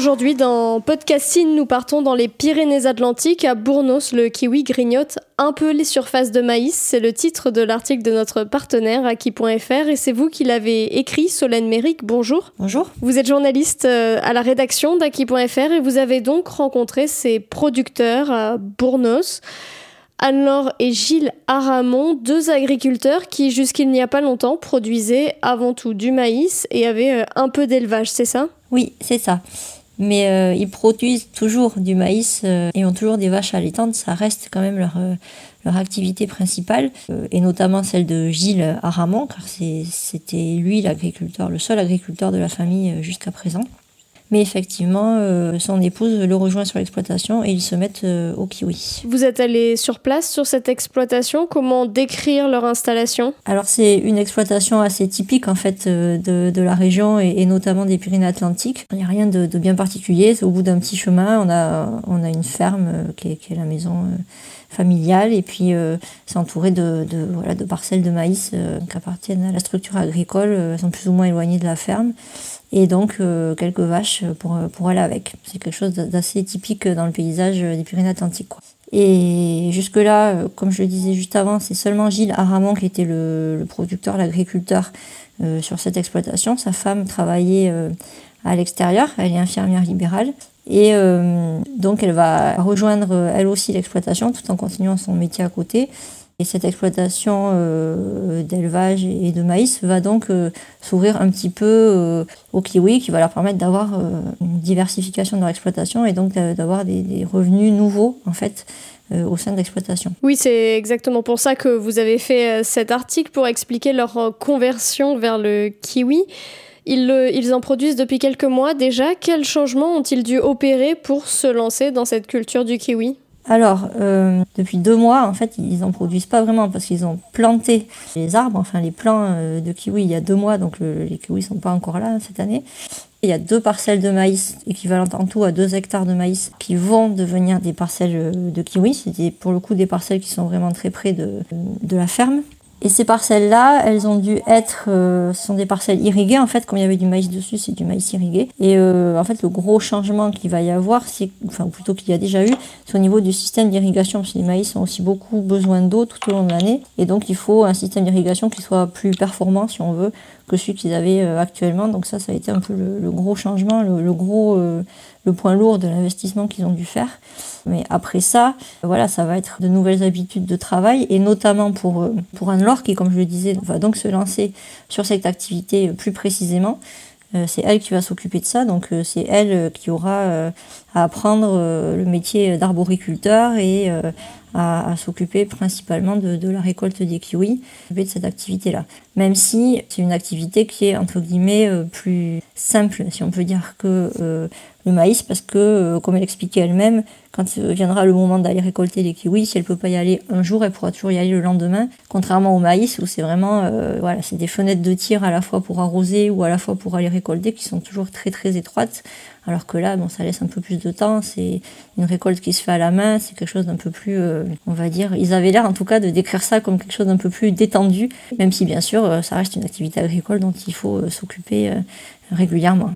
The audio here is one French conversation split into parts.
Aujourd'hui, dans Podcasting, nous partons dans les Pyrénées-Atlantiques. À Bournos, le kiwi grignote un peu les surfaces de maïs. C'est le titre de l'article de notre partenaire, Aki.fr, et c'est vous qui l'avez écrit, Solène Méric. Bonjour. Bonjour. Vous êtes journaliste euh, à la rédaction d'Aki.fr et vous avez donc rencontré ces producteurs à Bournos. Anne-Laure et Gilles Aramon, deux agriculteurs qui, jusqu'il n'y a pas longtemps, produisaient avant tout du maïs et avaient euh, un peu d'élevage, c'est ça? Oui, c'est ça mais euh, ils produisent toujours du maïs euh, et ont toujours des vaches allaitantes. Ça reste quand même leur, euh, leur activité principale, et notamment celle de Gilles Aramon, car c'était lui l'agriculteur, le seul agriculteur de la famille jusqu'à présent. Mais effectivement, euh, son épouse le rejoint sur l'exploitation et ils se mettent euh, au kiwi. Vous êtes allé sur place sur cette exploitation? Comment décrire leur installation? Alors c'est une exploitation assez typique en fait euh, de, de la région et, notamment des Pyrénées-Atlantiques. Il n'y a rien de, de bien particulier. C'est au bout d'un petit chemin. On a, on a une ferme qui est, qui est la maison familiale et puis c'est entouré de, de, voilà, de parcelles de maïs qui appartiennent à la structure agricole, elles sont plus ou moins éloignées de la ferme et donc euh, quelques vaches pour, pour aller avec. C'est quelque chose d'assez typique dans le paysage des Pyrénées-Atlantiques. Et jusque-là, euh, comme je le disais juste avant, c'est seulement Gilles Aramon qui était le, producteur, l'agriculteur euh, sur cette exploitation. Sa femme travaillait à l'extérieur, elle est infirmière libérale. Et donc elle va rejoindre elle aussi l'exploitation tout en continuant son métier à côté. Et cette exploitation euh, d'élevage et de maïs va donc euh, s'ouvrir un petit peu euh, aux kiwis, qui va leur permettre d'avoir une diversification de leur exploitation et donc d'avoir des, revenus nouveaux en fait au sein de l'exploitation. Oui, c'est exactement pour ça que vous avez fait cet article pour expliquer leur conversion vers le kiwi. Ils, en produisent depuis quelques mois déjà. Quels changements ont-ils dû opérer pour se lancer dans cette culture du kiwi? Alors, euh, depuis deux mois, en fait, ils n'en produisent pas vraiment parce qu'ils ont planté les arbres, enfin les plants euh, de kiwi il y a deux mois, donc les kiwis sont pas encore là cette année. Il y a deux parcelles de maïs équivalentes en tout à deux hectares de maïs qui vont devenir des parcelles euh, de kiwi. C'est pour le coup des parcelles qui sont vraiment très près de la ferme. Et ces parcelles-là, elles ont dû être, euh, ce sont des parcelles irriguées en fait, comme il y avait du maïs dessus, c'est du maïs irrigué. Et euh, en fait, le gros changement qu'il va y avoir, c'est, enfin plutôt qu'il y a déjà eu, c'est au niveau du système d'irrigation, parce que les maïs ont aussi beaucoup besoin d'eau tout au long de l'année, et donc il faut un système d'irrigation qui soit plus performant, si on veut, que celui qu'ils avaient euh, actuellement. Donc ça, ça a été un peu le, gros changement, le, gros, le point lourd de l'investissement qu'ils ont dû faire. Mais après ça, voilà, ça va être de nouvelles habitudes de travail et notamment pour, pour Qui, comme je le disais, va donc se lancer sur cette activité plus précisément. Euh, c'est elle qui va s'occuper de ça, donc euh, c'est elle qui aura à apprendre le métier d'arboriculteur et à, s'occuper principalement de, la récolte des kiwis, de cette activité-là. Même si c'est une activité qui est entre guillemets plus simple, si on peut dire, que le maïs parce que, euh, comme elle expliquait elle-même, quand viendra le moment d'aller récolter les kiwis, si elle peut pas y aller un jour, elle pourra toujours y aller le lendemain. Contrairement au maïs où c'est vraiment, euh, voilà, c'est des fenêtres de tir à la fois pour arroser ou à la fois pour aller récolter qui sont toujours très très étroites. Alors que là, bon, ça laisse un peu plus de temps. C'est une récolte qui se fait à la main. C'est quelque chose d'un peu plus, euh, on va dire, ils avaient l'air en tout cas de décrire ça comme quelque chose d'un peu plus détendu, même si bien sûr, ça reste une activité agricole dont il faut s'occuper régulièrement.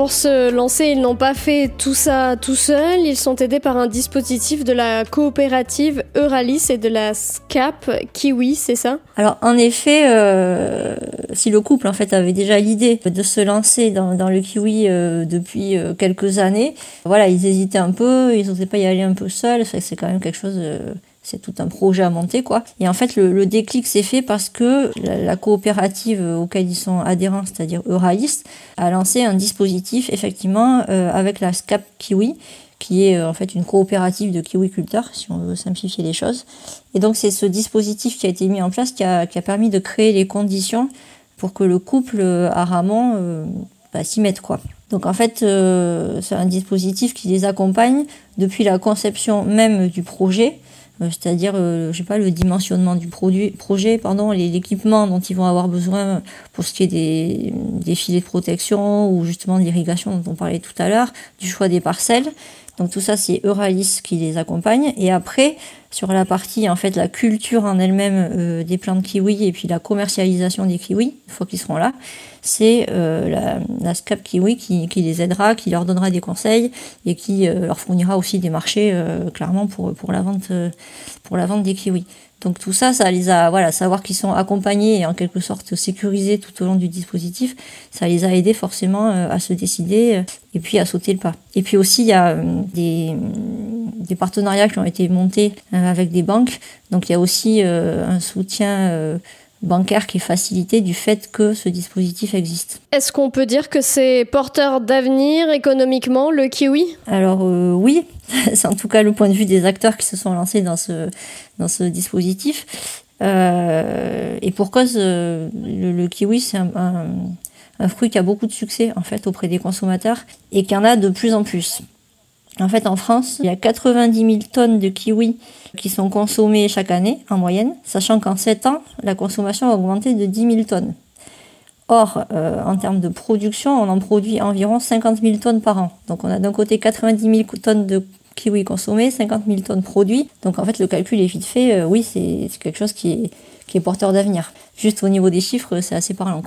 Pour se lancer, ils n'ont pas fait tout ça tout seuls, ils sont aidés par un dispositif de la coopérative Euralis et de la SCAP Kiwi, c'est ça? Alors en effet, euh, si le couple en fait avait déjà l'idée de se lancer dans, le kiwi euh, depuis euh, quelques années, voilà, ils hésitaient un peu, ils n'osaient pas y aller un peu seuls, c'est quand même quelque chose c'est tout un projet à monter quoi. Et en fait le, déclic s'est fait parce que la, coopérative auquel ils sont adhérents, c'est-à-dire Euralis, a lancé un dispositif effectivement euh, avec la SCAP Kiwi qui est en fait une coopérative de kiwiculteurs, si on veut simplifier les choses. Et donc c'est ce dispositif qui a été mis en place qui a, permis de créer les conditions pour que le couple à Ramon euh, bah, s'y mette quoi. Donc en fait, euh, c'est un dispositif qui les accompagne depuis la conception même du projet, euh, c'est-à-dire, euh, je sais pas, le dimensionnement du produit, projet, pardon, l'équipement dont ils vont avoir besoin pour ce qui est des, des filets de protection ou justement de l'irrigation dont on parlait tout à l'heure, du choix des parcelles. Donc tout ça, c'est Euralis qui les accompagne. Et après, sur la partie, en fait, la culture en elle-même euh, des plantes kiwi et puis la commercialisation des kiwis, une fois qu'ils seront là, c'est euh, la, SCAP Kiwi qui, les aidera, qui leur donnera des conseils et qui euh, leur fournira aussi des marchés, clairement, pour, pour, la vente, pour la vente des kiwis. Donc tout ça, ça les a, voilà, savoir qu'ils sont accompagnés et en quelque sorte sécurisés tout au long du dispositif, ça les a aidés forcément à se décider et puis à sauter le pas. Et puis aussi, il y a des, des partenariats qui ont été montés avec des banques. Donc il y a aussi un soutien bancaire qui est facilité du fait que ce dispositif existe. Est-ce qu'on peut dire que c'est porteur d'avenir économiquement, le kiwi? Alors euh, oui, c'est en tout cas le point de vue des acteurs qui se sont lancés dans ce, dans ce dispositif. Euh, et pour cause, euh, le, le, kiwi, c'est un, un, un, fruit qui a beaucoup de succès en fait auprès des consommateurs et qui en a de plus en plus? En fait, en France, il y a 90 000 tonnes de kiwis qui sont consommées chaque année, en moyenne, sachant qu'en 7 ans, la consommation a augmenté de 10 000 tonnes. Or, euh, en termes de production, on en produit environ 50 000 tonnes par an. Donc on a d'un côté 90 000 tonnes de kiwis consommés, 50 000 tonnes produits. Donc en fait, le calcul est vite fait. Euh, oui, c'est quelque chose qui est, porteur d'avenir. Juste au niveau des chiffres, c'est assez parlant.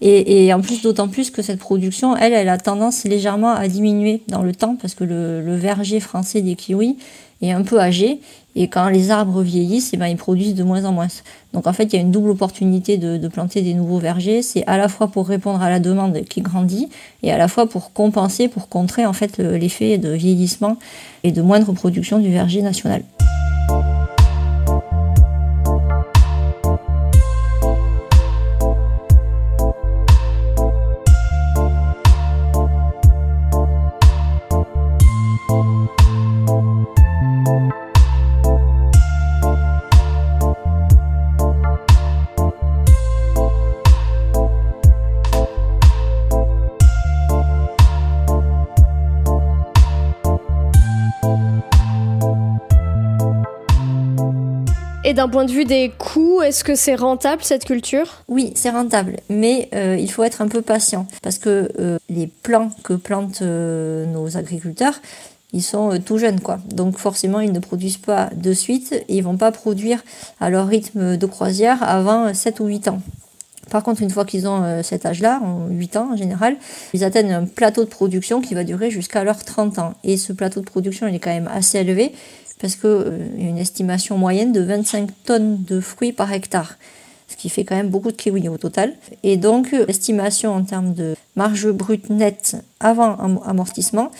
Et, en plus, d'autant plus que cette production, elle, elle a tendance légèrement à diminuer dans le temps parce que le, verger français des kiwis est un peu âgé et quand les arbres vieillissent, et ben, ils produisent de moins en moins. Donc en fait, il y a une double opportunité de, de planter des nouveaux vergers. C'est à la fois pour répondre à la demande qui grandit et à la fois pour compenser, pour contrer en fait l'effet de vieillissement et de moindre production du verger national. Et d'un point de vue des coûts, est-ce que c'est rentable cette culture? Oui, c'est rentable, mais euh, il faut être un peu patient parce que euh, les plants que plantent euh, nos agriculteurs, ils sont tout jeunes quoi. Donc forcément, ils ne produisent pas de suite et ils vont pas produire à leur rythme de croisière avant 7 ou 8 ans. Par contre, une fois qu'ils ont cet âge-là, 8 ans en général, ils atteignent un plateau de production qui va durer jusqu'à leurs 30 ans. Et ce plateau de production, il est quand même assez élevé parce qu'il euh, une estimation moyenne de 25 tonnes de fruits par hectare, ce qui fait quand même beaucoup de kiwis au total. Et donc, l'estimation en termes de marge brute nette avant amortissement,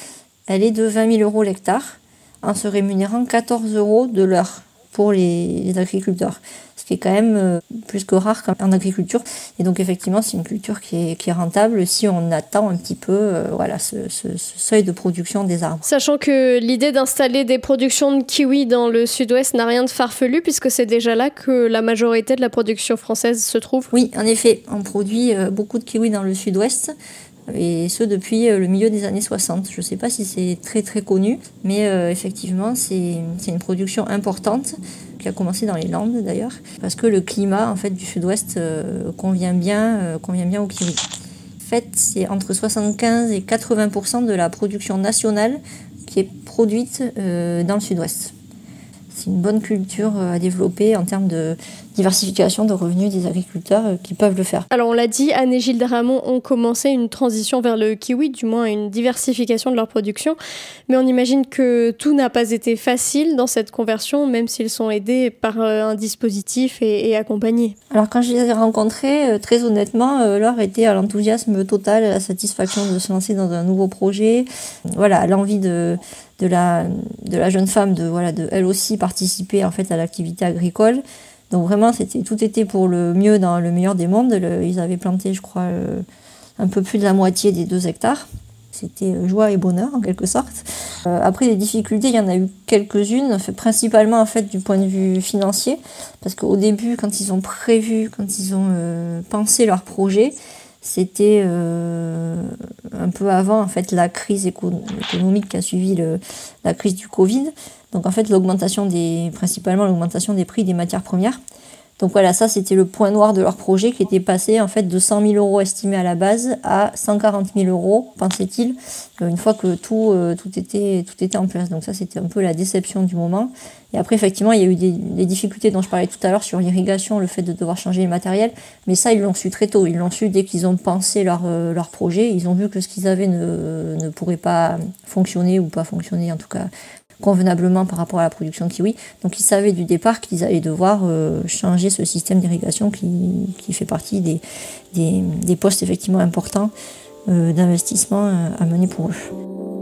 elle est de 20 000 euros l'hectare, en se rémunérant 14 euros de l'heure pour les, agriculteurs, ce qui est quand même euh, plus que rare en agriculture. Et donc effectivement, c'est une culture qui est, qui est, rentable si on attend un petit peu euh, voilà, ce, ce, ce, seuil de production des arbres. Sachant que l'idée d'installer des productions de kiwi dans le sud-ouest n'a rien de farfelu, puisque c'est déjà là que la majorité de la production française se trouve. Oui, en effet, on produit euh, beaucoup de kiwis dans le sud-ouest et ce depuis le milieu des années 60. Je ne sais pas si c'est très très connu, mais euh, effectivement c'est une production importante qui a commencé dans les Landes d'ailleurs, parce que le climat en fait du sud-ouest euh, convient bien, euh, convient bien au kiwi. En fait, c'est entre 75 et 80% de la production nationale qui est produite dans le sud-ouest c'est une bonne culture à développer en termes de, diversification de revenus des agriculteurs euh, qui peuvent le faire. Alors on l'a dit, Anne et Gilles Ramon ont commencé une transition vers le kiwi, du moins une diversification de leur production, mais on imagine que tout n'a pas été facile dans cette conversion, même s'ils sont aidés par euh, un dispositif et, accompagnés. Alors quand je les ai rencontrés, euh, très honnêtement, leur était à l'enthousiasme total, à la satisfaction de se lancer dans un nouveau projet, voilà, l'envie de de la, de la jeune femme de, voilà, de elle aussi participer en fait à l'activité agricole. Donc vraiment, c'était tout était pour le mieux dans le meilleur des mondes. ils avaient planté, je crois, un peu plus de la moitié des deux hectares. C'était euh, joie et bonheur en quelque sorte. Euh, après les difficultés, il y en a eu quelques-unes, principalement en fait du point de vue financier, parce qu'au début, quand ils ont prévu, quand ils ont euh, pensé leur projet, c'était un peu avant en fait la crise économique qui a suivi la crise du Covid. Donc en fait l'augmentation des principalement l'augmentation des prix des matières premières. Donc voilà, ça c'était le point noir de leur projet qui était passé en fait de 100 000 euros estimés à la base à 140 000 euros, pensait-il, euh, une fois que tout, euh, tout, était, tout était en place. Donc ça c'était un peu la déception du moment. Et après effectivement il y a eu des, difficultés dont je parlais tout à l'heure sur l'irrigation, le fait de devoir changer les matériels, mais ça ils l'ont su très tôt, ils l'ont su dès qu'ils ont pensé leur, euh, leur projet, ils ont vu que ce qu'ils avaient ne, ne pourrait pas fonctionner ou pas fonctionner en tout cas convenablement par rapport à la production kiwi. Donc ils savaient du départ qu'ils allaient devoir euh, changer ce système d'irrigation qui, qui, fait partie des, des, postes effectivement importants euh, d'investissement euh, à mener pour eux.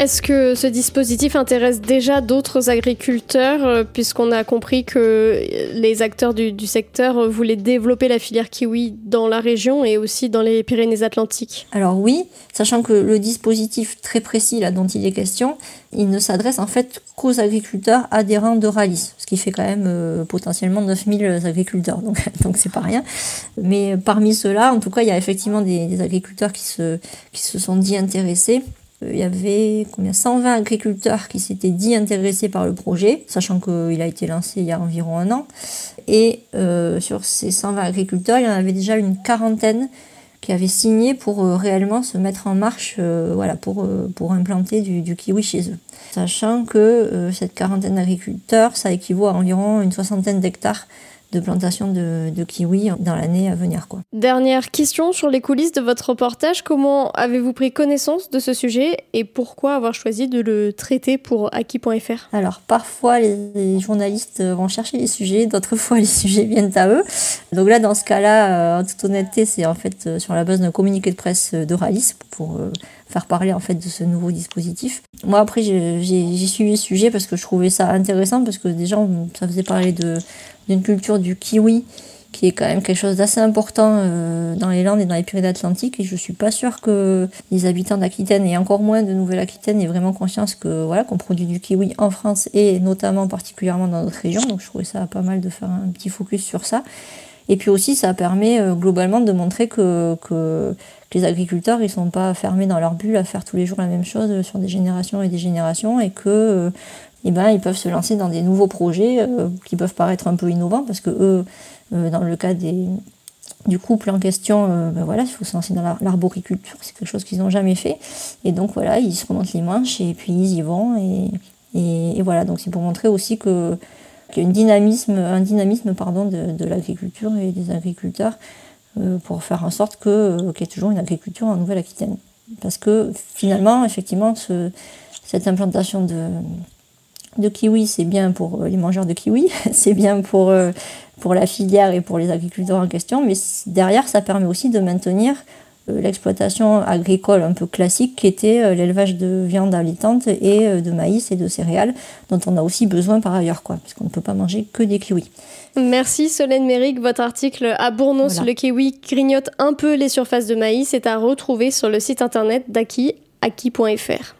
Est-ce que ce dispositif intéresse déjà d'autres agriculteurs, euh, puisqu'on a compris que les acteurs du, secteur voulaient développer la filière kiwi dans la région et aussi dans les Pyrénées-Atlantiques? Alors oui, sachant que le dispositif très précis là, dont il est question, il ne s'adresse en fait qu'aux agriculteurs adhérents de Ralis, ce qui fait quand même euh, potentiellement 9000 agriculteurs, donc donc c'est pas rien. Mais parmi ceux-là, en tout cas, il y a effectivement des, des agriculteurs qui se, qui se sont dit intéressés il y avait combien 120 agriculteurs qui s'étaient dit intéressés par le projet, sachant qu'il a été lancé il y a environ un an. Et euh, sur ces 120 agriculteurs, il y en avait déjà une quarantaine qui avaient signé pour euh, réellement se mettre en marche euh, voilà, pour, pour implanter du, du, kiwi chez eux. Sachant que cette quarantaine d'agriculteurs, ça équivaut à environ une soixantaine d'hectares de plantation de, de kiwi dans l'année à venir. Quoi. Dernière question sur les coulisses de votre reportage. Comment avez-vous pris connaissance de ce sujet et pourquoi avoir choisi de le traiter pour Aki.fr Alors parfois les, journalistes vont chercher les sujets, d'autres fois les sujets viennent à eux. Donc là dans ce cas-là, euh, en toute honnêteté, c'est en fait euh, sur la base d'un communiqué de presse de Ralis pour euh, faire parler en fait de ce nouveau dispositif. Moi après j'ai suivi le sujet parce que je trouvais ça intéressant parce que déjà ça faisait parler de d'une culture du kiwi qui est quand même quelque chose d'assez important euh, dans les Landes et dans les Pyrénées-Atlantiques. Et je suis pas sûre que les habitants d'Aquitaine et encore moins de Nouvelle-Aquitaine aient vraiment conscience que voilà qu'on produit du kiwi en France et notamment particulièrement dans notre région. Donc je trouvais ça pas mal de faire un petit focus sur ça. Et puis aussi, ça permet euh, globalement de montrer que, que, les agriculteurs, ils sont pas fermés dans leur bulle à faire tous les jours la même chose sur des générations et des générations et que euh, eh ben, ils peuvent se lancer dans des nouveaux projets euh, qui peuvent paraître un peu innovants parce que eux, euh, dans le cas des, du couple en question, euh, ben voilà, il faut se lancer dans l'arboriculture, c'est quelque chose qu'ils n'ont jamais fait. Et donc voilà, ils se remontent les manches et puis ils y vont. Et, et, voilà, donc c'est pour montrer aussi que qu'il y a une dynamisme, un dynamisme pardon, de, l'agriculture et des agriculteurs pour faire en sorte qu'il y ait toujours une agriculture en Nouvelle-Aquitaine. Parce que finalement, effectivement, ce, cette implantation de, de kiwi, c'est bien pour euh, les mangeurs de kiwi, c'est bien pour, euh, pour la filière et pour les agriculteurs en question, mais derrière, ça permet aussi de maintenir l'exploitation agricole un peu classique qui était l'élevage de viande alitante et de maïs et de céréales dont on a aussi besoin par ailleurs, quoi, parce qu'on ne peut pas manger que des kiwis. Merci Solène Méric. Votre article à Bournos, le kiwi grignote un peu les surfaces de maïs est à retrouver sur le site internet d'Aki, aki.fr.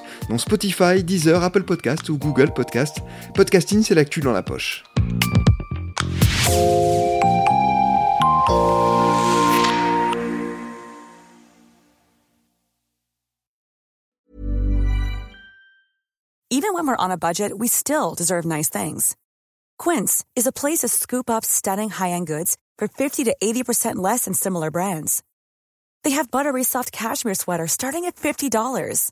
dont Spotify, Deezer, Apple Podcast ou Google Podcast. Podcasting, c'est l'actu dans la poche. Even when we're on a budget, we still deserve nice things. Quince is a place to scoop up stunning high-end goods for 50 to 80% less than similar brands. They have buttery soft cashmere sweaters starting at $50